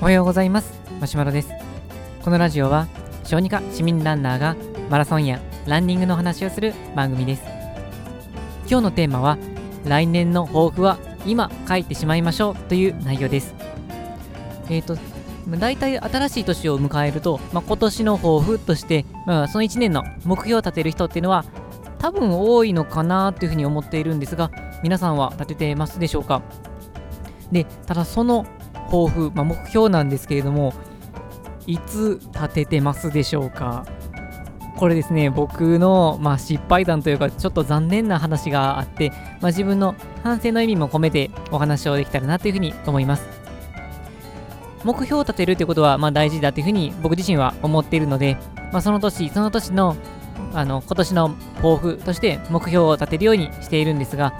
おはようございます。マシュマロです。このラジオは小児科市民ランナーがマラソンやランニングの話をする番組です。今日のテーマは来年の抱負は今書いてしまいましょうという内容です。えっ、ー、と大体新しい年を迎えると、まあ、今年の抱負として、まあ、その1年の目標を立てる人っていうのは多分多いのかなというふうに思っているんですが皆さんは立ててますでしょうか？でただその抱負、まあ、目標なんですけれどもいつ立ててますでしょうか？これですね僕の、まあ、失敗談というかちょっと残念な話があって、まあ、自分の反省の意味も込めてお話をできたらなというふうに思います。目標を立てるということは、まあ、大事だというふうに僕自身は思っているので、まあ、その年その年のあの今年の抱負として目標を立てるようにしているんですが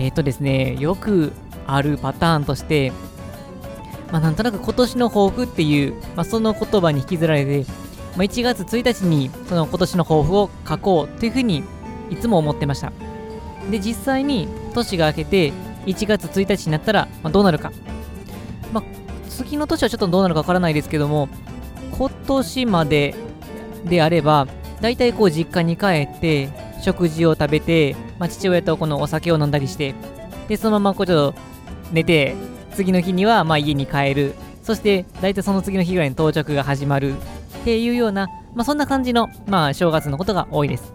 えっ、ー、とですねよくあるパターンとしてまあ、なんとなく今年の抱負っていう、まあ、その言葉に引きずられて、まあ、1月1日にその今年の抱負を書こうというふうにいつも思ってました。で、実際に年が明けて1月1日になったら、ま、どうなるか。ま、次の年はちょっとどうなるかわからないですけども、今年までであれば、大体こう実家に帰って、食事を食べて、まあ、父親とこのお酒を飲んだりして、で、そのままこうちょっと寝て、次の日にはま家に帰るそして大体その次の日ぐらいに到着が始まるっていうような、まあ、そんな感じの、まあ、正月のことが多いです。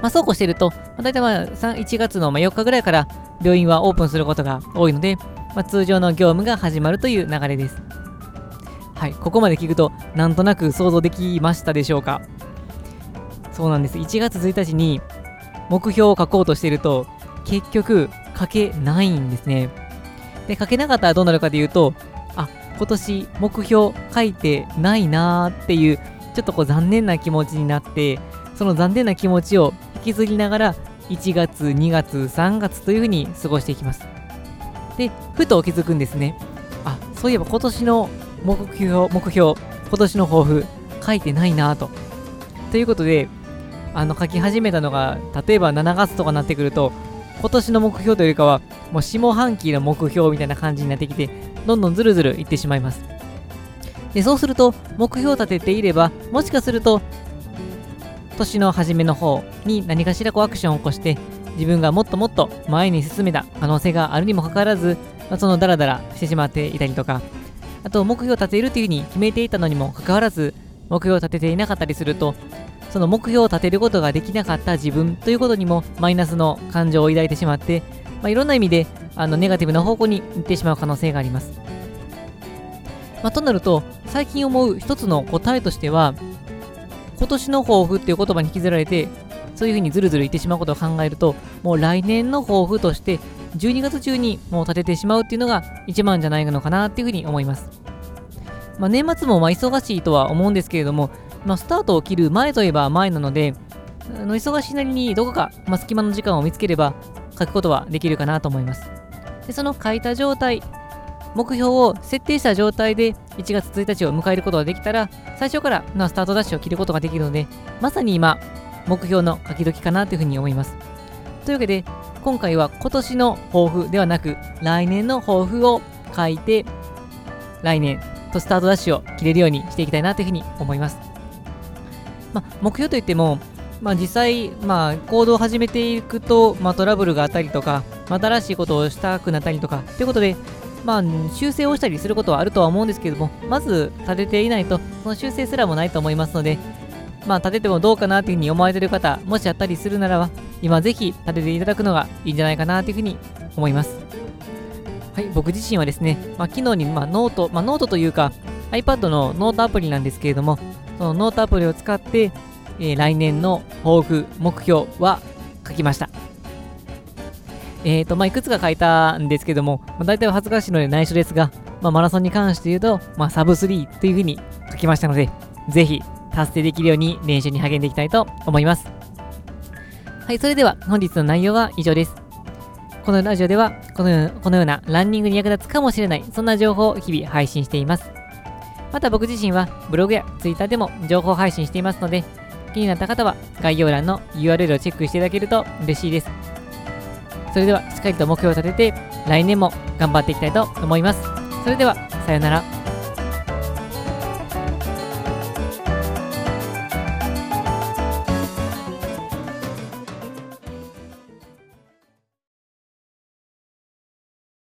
まあ、そうこうしてると、まあ、大体まあ1月の4日ぐらいから病院はオープンすることが多いので、まあ、通常の業務が始まるという流れです。はい、ここまで聞くと、なんとなく想像できましたでしょうか？そうなんです。1月1日に目標を書こうとしていると、結局書けないんですね。で、書けなかったらどうなるかというと、あ、今年目標書いてないなーっていう、ちょっとこう残念な気持ちになって、その残念な気持ちを引きずりながら、1月、2月、3月というふうに過ごしていきます。で、ふと気づくんですね。あ、そういえば今年の目標、目標、今年の抱負、書いてないなと。ということで、あの書き始めたのが、例えば7月とかになってくると、今年の目標というよりかは、もう下半期の目標みたいな感じになってきて、どんどんずるずるいってしまいます。で、そうすると、目標を立てていれば、もしかすると、年の初めの方に何かしらこうアクションを起こして、自分がもっともっと前に進めた可能性があるにもかかわらず、まあ、そのダラダラしてしまっていたりとか、あと目標を立てるというふうに決めていたのにもかかわらず、目標を立てていなかったりすると、その目標を立てることができなかった自分ということにもマイナスの感情を抱いてしまって、まあ、いろんな意味であのネガティブな方向に行ってしまう可能性があります。まあ、となると、最近思う一つの答えとしては、今年の抱負っていう言葉に引きずられて、そういうふうにずるずる言ってしまうことを考えると、もう来年の抱負として、12月中にもう立ててしまうっていうのが一番じゃないのかなっていうふうに思います。まあ、年末もまあ忙しいとは思うんですけれども、まあ、スタートを切る前といえば前なので、の忙しいなりにどこか、まあ、隙間の時間を見つければ書くことはできるかなと思います。でその書いた状態、目標を設定した状態で1月1日を迎えることができたら、最初からのスタートダッシュを切ることができるので、まさに今、目標の書き時かなというふうに思います。というわけで、今回は今年の抱負ではなく、来年の抱負を書いて、来年とスタートダッシュを切れるようにしていきたいなというふうに思います。まあ、目標といっても、まあ、実際、まあ、行動を始めていくと、まあ、トラブルがあったりとか、新しいことをしたくなったりとか、ということで、まあ、修正をしたりすることはあるとは思うんですけども、まず立てていないと、その修正すらもないと思いますので、まあ、立ててもどうかなというふうに思われている方、もしあったりするならば、今ぜひ立てていただくのがいいんじゃないかなというふうに思います。はい、僕自身はですね、まあ、昨日に、まあ、ノート、まあ、ノートというか、iPad のノートアプリなんですけれども、そのノートアプリを使って、えー、来年の抱負、目標は書きました。えっ、ー、と、まあ、いくつか書いたんですけども、まあ、大体は恥ずかしいので内緒ですが、まあ、マラソンに関して言うと、まあ、サブ3というふうに書きましたので、ぜひ達成できるように練習に励んでいきたいと思います。はい、それでは本日の内容は以上です。このラジオではこのこのようなランニングに役立つかもしれない、そんな情報を日々配信しています。また僕自身はブログや Twitter でも情報配信していますので、気になった方は概要欄の URL をチェックしていただけると嬉しいです。それではしっかりと目標を立てて来年も頑張っていきたいと思いますそれではさようなら